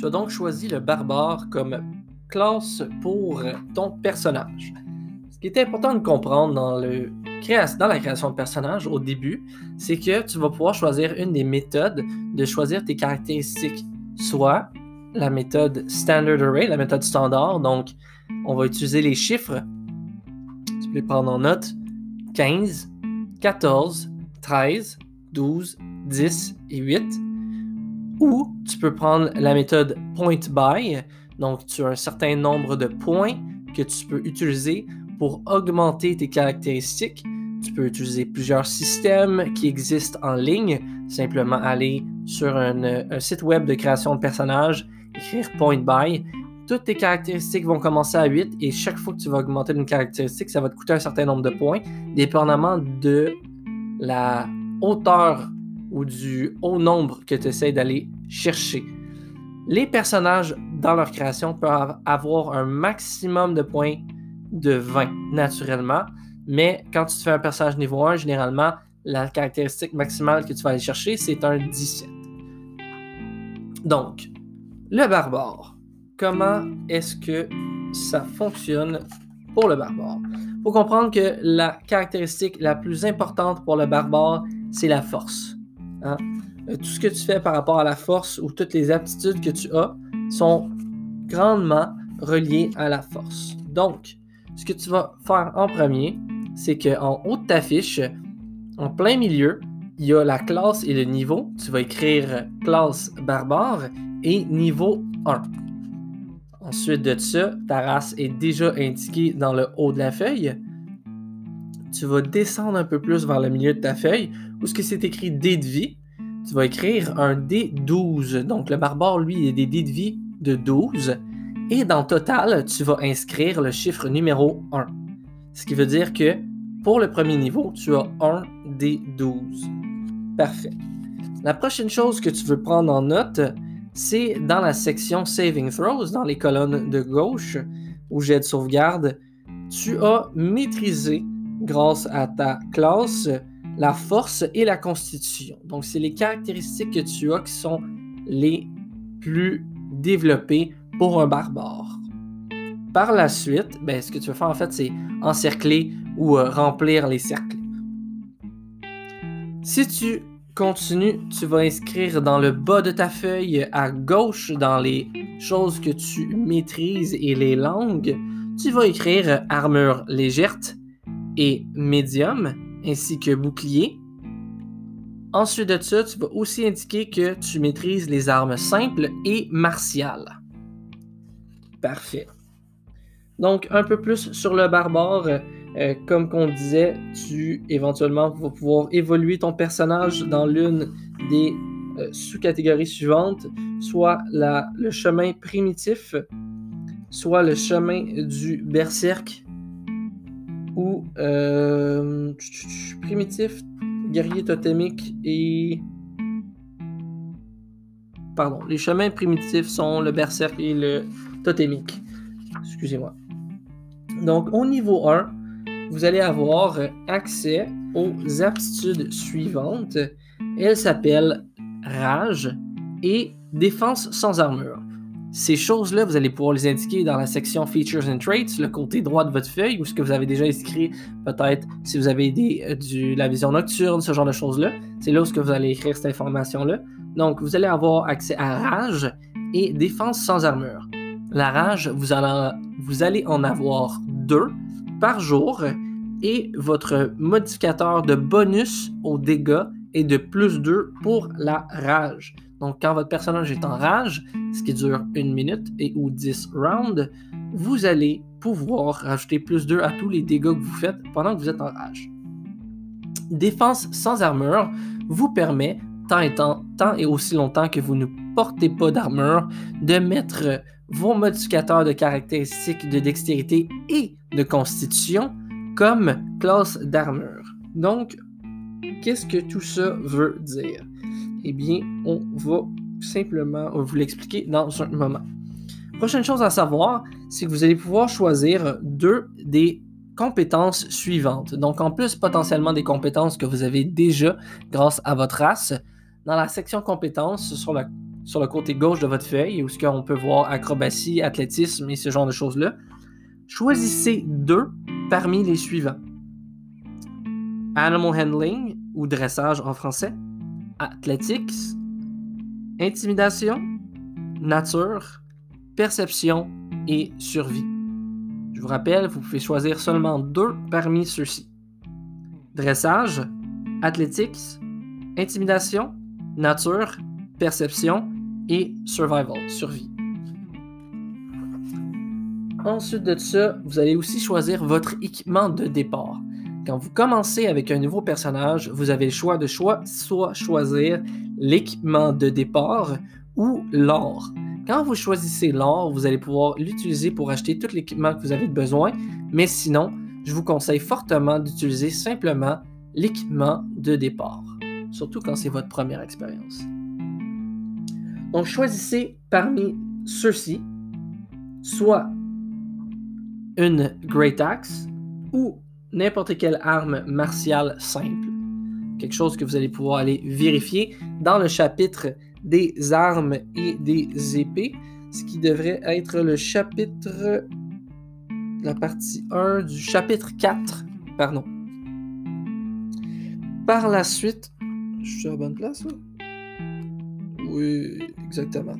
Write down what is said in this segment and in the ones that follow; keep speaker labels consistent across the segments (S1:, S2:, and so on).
S1: Tu as donc choisi le barbare comme classe pour ton personnage. Ce qui est important de comprendre dans, la création de personnage au début, c'est que tu vas pouvoir choisir une des méthodes de choisir tes caractéristiques, soit la méthode Standard Array, la méthode standard. Donc, on va utiliser les chiffres. Tu peux les prendre en note 15, 14, 13, 12, 10 et 8. Ou tu peux prendre la méthode point by. Donc, tu as un certain nombre de points que tu peux utiliser pour augmenter tes caractéristiques. Tu peux utiliser plusieurs systèmes qui existent en ligne. Simplement aller sur un, un site web de création de personnages, écrire point by. Toutes tes caractéristiques vont commencer à 8 et chaque fois que tu vas augmenter une caractéristique, ça va te coûter un certain nombre de points, dépendamment de la hauteur ou du haut nombre que tu essaies d'aller chercher. Les personnages dans leur création peuvent avoir un maximum de points de 20 naturellement, mais quand tu fais un personnage niveau 1, généralement, la caractéristique maximale que tu vas aller chercher, c'est un 17. Donc, le barbare. Comment est-ce que ça fonctionne pour le barbare? Il faut comprendre que la caractéristique la plus importante pour le barbare, c'est la force. Hein. Euh, tout ce que tu fais par rapport à la force ou toutes les aptitudes que tu as sont grandement reliées à la force. Donc, ce que tu vas faire en premier, c'est qu'en haut de ta fiche, en plein milieu, il y a la classe et le niveau. Tu vas écrire classe barbare et niveau 1. Ensuite de ça, ta race est déjà indiquée dans le haut de la feuille. Tu vas descendre un peu plus vers le milieu de ta feuille où ce que c'est écrit dé de vie, tu vas écrire un D12. Donc le barbare, lui, il a des dés de vie de 12. Et dans total, tu vas inscrire le chiffre numéro 1. Ce qui veut dire que pour le premier niveau, tu as 1 D12. Parfait. La prochaine chose que tu veux prendre en note, c'est dans la section Saving Throws, dans les colonnes de gauche, où j'ai de sauvegarde, tu as maîtrisé, grâce à ta classe, la force et la constitution. Donc, c'est les caractéristiques que tu as qui sont les plus développées pour un barbare. Par la suite, ben, ce que tu vas faire en fait, c'est encercler ou euh, remplir les cercles. Si tu continues, tu vas inscrire dans le bas de ta feuille à gauche dans les choses que tu maîtrises et les langues, tu vas écrire armure légère et médium ainsi que bouclier. Ensuite de ça, tu vas aussi indiquer que tu maîtrises les armes simples et martiales. Parfait. Donc, un peu plus sur le barbare. Euh, comme qu'on disait, tu éventuellement vas pouvoir évoluer ton personnage dans l'une des euh, sous-catégories suivantes, soit le chemin primitif, soit le chemin du berserk, euh, primitif, guerrier totémique et. Pardon, les chemins primitifs sont le berserk et le totémique. Excusez-moi. Donc, au niveau 1, vous allez avoir accès aux aptitudes suivantes. Elles s'appellent rage et défense sans armure. Ces choses-là, vous allez pouvoir les indiquer dans la section Features and Traits, le côté droit de votre feuille, ou ce que vous avez déjà inscrit, peut-être si vous avez des, euh, du, la vision nocturne, ce genre de choses-là. C'est là où vous allez écrire cette information-là. Donc, vous allez avoir accès à rage et défense sans armure. La rage, vous allez, vous allez en avoir deux par jour et votre modificateur de bonus aux dégâts est de plus 2 pour la rage. Donc, quand votre personnage est en rage, ce qui dure une minute et ou 10 rounds, vous allez pouvoir rajouter plus 2 à tous les dégâts que vous faites pendant que vous êtes en rage. Défense sans armure vous permet, tant et, tant, tant et aussi longtemps que vous ne portez pas d'armure, de mettre vos modificateurs de caractéristiques de dextérité et de constitution comme classe d'armure. Donc, qu'est-ce que tout ça veut dire? Eh bien, on va simplement vous l'expliquer dans un moment. Prochaine chose à savoir, c'est que vous allez pouvoir choisir deux des compétences suivantes. Donc, en plus potentiellement des compétences que vous avez déjà grâce à votre race, dans la section compétences sur le côté gauche de votre feuille, où ce qu'on peut voir acrobatie, athlétisme et ce genre de choses-là. Choisissez deux parmi les suivants. Animal handling ou dressage en français, athletics, intimidation, nature, perception et survie. Je vous rappelle, vous pouvez choisir seulement deux parmi ceux-ci. Dressage, athletics, intimidation, nature, perception et survival, survie. Ensuite de ça, vous allez aussi choisir votre équipement de départ. Quand vous commencez avec un nouveau personnage, vous avez le choix de choix, soit choisir l'équipement de départ ou l'or. Quand vous choisissez l'or, vous allez pouvoir l'utiliser pour acheter tout l'équipement que vous avez besoin, mais sinon, je vous conseille fortement d'utiliser simplement l'équipement de départ, surtout quand c'est votre première expérience. Donc, choisissez parmi ceux-ci soit une Great Axe ou n'importe quelle arme martiale simple. Quelque chose que vous allez pouvoir aller vérifier dans le chapitre des armes et des épées, ce qui devrait être le chapitre, la partie 1 du chapitre 4, pardon. Par la suite, je suis à bonne place? Oui, exactement.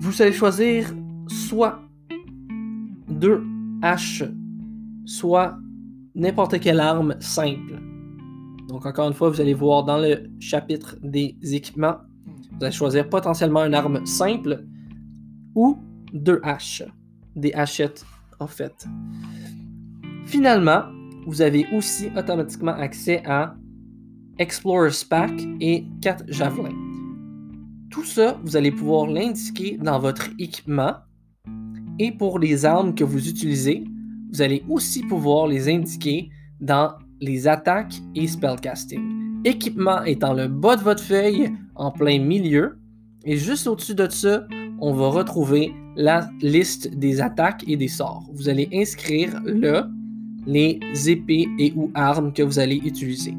S1: Vous allez choisir soit deux haches, soit n'importe quelle arme simple. Donc encore une fois, vous allez voir dans le chapitre des équipements, vous allez choisir potentiellement une arme simple ou deux haches, des hachettes en fait. Finalement, vous avez aussi automatiquement accès à Explorer's Pack et 4 javelins. Tout ça, vous allez pouvoir l'indiquer dans votre équipement et pour les armes que vous utilisez, vous allez aussi pouvoir les indiquer dans les attaques et spellcasting. Équipement est le bas de votre feuille, en plein milieu. Et juste au-dessus de ça, on va retrouver la liste des attaques et des sorts. Vous allez inscrire là les épées et ou armes que vous allez utiliser.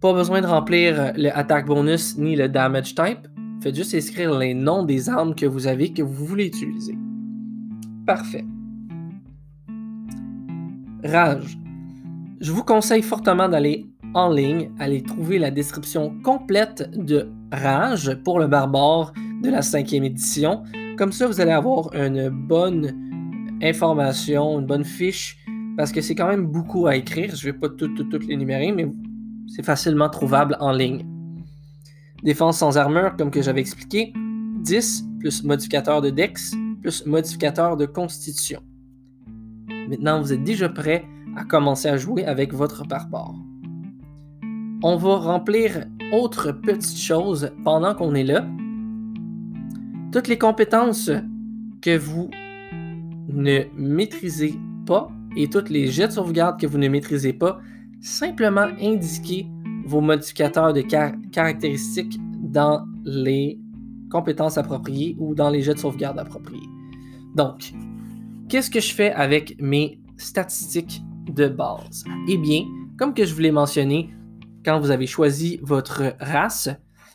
S1: Pas besoin de remplir le attack bonus ni le damage type. Faites juste inscrire les noms des armes que vous avez que vous voulez utiliser. Parfait. Rage. Je vous conseille fortement d'aller en ligne, aller trouver la description complète de Rage pour le barbare de la cinquième édition. Comme ça, vous allez avoir une bonne information, une bonne fiche, parce que c'est quand même beaucoup à écrire. Je ne vais pas tout, tout, tout mais c'est facilement trouvable en ligne. Défense sans armure, comme que j'avais expliqué, 10 plus modificateur de Dex plus modificateur de Constitution. Maintenant, vous êtes déjà prêt à commencer à jouer avec votre barbare. On va remplir autre petite chose pendant qu'on est là. Toutes les compétences que vous ne maîtrisez pas et toutes les jets de sauvegarde que vous ne maîtrisez pas, simplement indiquez vos modificateurs de caractéristiques dans les compétences appropriées ou dans les jets de sauvegarde appropriés. Donc, qu'est-ce que je fais avec mes statistiques de base? Eh bien, comme que je vous l'ai mentionné, quand vous avez choisi votre race,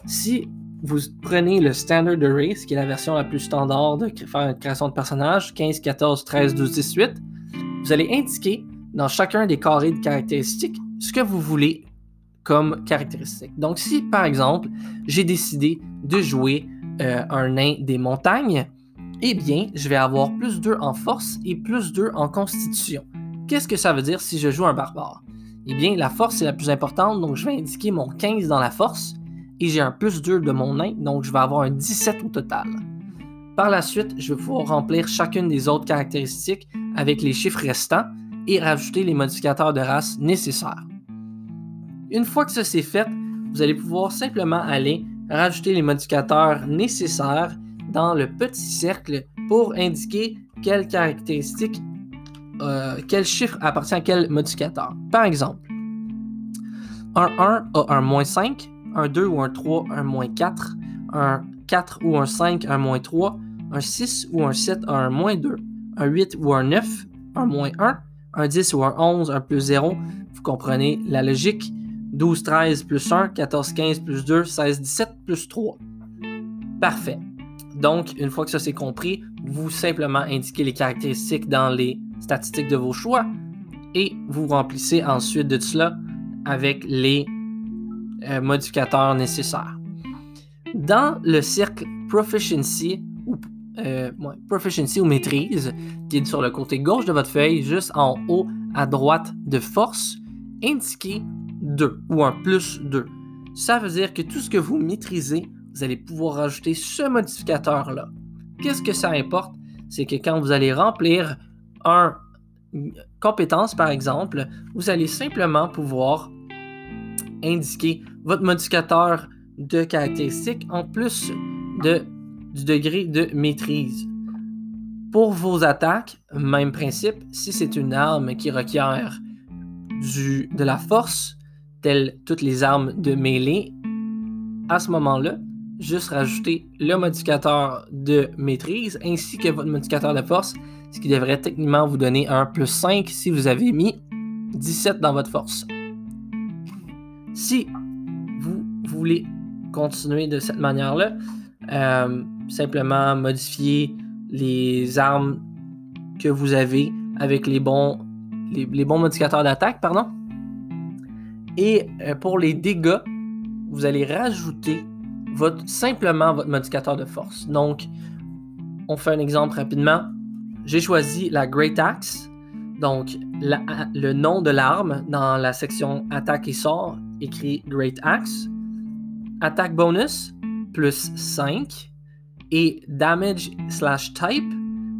S1: si vous prenez le Standard Array, ce qui est la version la plus standard de faire une création de personnage, 15, 14, 13, 12, 18, vous allez indiquer dans chacun des carrés de caractéristiques ce que vous voulez comme caractéristique. Donc, si par exemple, j'ai décidé de jouer euh, un nain des montagnes, eh bien, je vais avoir plus 2 en force et plus 2 en constitution. Qu'est-ce que ça veut dire si je joue un barbare? Eh bien, la force est la plus importante, donc je vais indiquer mon 15 dans la force et j'ai un plus 2 de mon nain, donc je vais avoir un 17 au total. Par la suite, je vais pouvoir remplir chacune des autres caractéristiques avec les chiffres restants et rajouter les modificateurs de race nécessaires. Une fois que ça c'est fait, vous allez pouvoir simplement aller rajouter les modificateurs nécessaires dans le petit cercle pour indiquer quelles caractéristiques, euh, quel chiffre appartient à quel modificateur. Par exemple, un 1 a un moins 5, un 2 ou un 3 un moins 4, un 4 ou un 5 un moins 3, un 6 ou un 7 a un moins 2, un 8 ou un 9 un moins 1, un 10 ou un 11 un plus 0. Vous comprenez la logique 12, 13 plus 1, 14, 15 plus 2, 16, 17 plus 3. Parfait. Donc, une fois que ça c'est compris, vous simplement indiquez les caractéristiques dans les statistiques de vos choix et vous remplissez ensuite de cela avec les euh, modificateurs nécessaires. Dans le cercle Proficiency ou, euh, proficiency ou maîtrise, qui est sur le côté gauche de votre feuille, juste en haut à droite de force, indiquez 2 ou un plus 2. Ça veut dire que tout ce que vous maîtrisez, vous allez pouvoir rajouter ce modificateur-là. Qu'est-ce que ça importe? C'est que quand vous allez remplir un compétence, par exemple, vous allez simplement pouvoir indiquer votre modificateur de caractéristiques en plus du degré de maîtrise. Pour vos attaques, même principe, si c'est une arme qui requiert de la force, telles toutes les armes de mêlée, à ce moment-là, juste rajouter le modificateur de maîtrise ainsi que votre modificateur de force, ce qui devrait techniquement vous donner un plus 5 si vous avez mis 17 dans votre force. Si vous voulez continuer de cette manière-là, euh, simplement modifier les armes que vous avez avec les bons, les, bons modificateurs d'attaque, pardon. Et euh, pour les dégâts, vous allez rajouter simplement votre modificateur de force. Donc, on fait un exemple rapidement. J'ai choisi la Great Axe. Donc, le nom de l'arme dans la section attaque et sort écrit Great Axe. Attaque bonus, plus 5. Et damage slash type,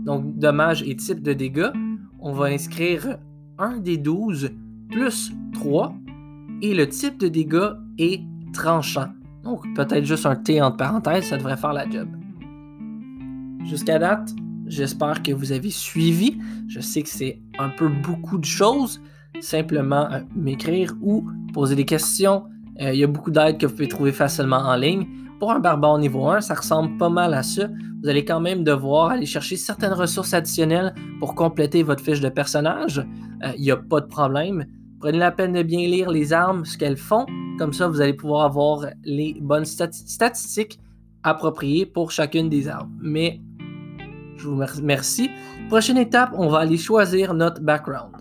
S1: donc dommage et type de dégâts, on va inscrire un des 12 plus 3. Et le type de dégâts est tranchant. Donc peut-être juste un T entre parenthèses, ça devrait faire la job. Jusqu'à date, j'espère que vous avez suivi. Je sais que c'est un peu beaucoup de choses. Simplement euh, m'écrire ou poser des questions. Euh, il y a beaucoup d'aides que vous pouvez trouver facilement en ligne. Pour un barbare niveau 1, ça ressemble pas mal à ça. Vous allez quand même devoir aller chercher certaines ressources additionnelles pour compléter votre fiche de personnage. Euh, il n'y a pas de problème. Prenez la peine de bien lire les armes, ce qu'elles font. Comme ça, vous allez pouvoir avoir les bonnes statistiques appropriées pour chacune des armes. Mais je vous remercie. Prochaine étape, on va aller choisir notre background.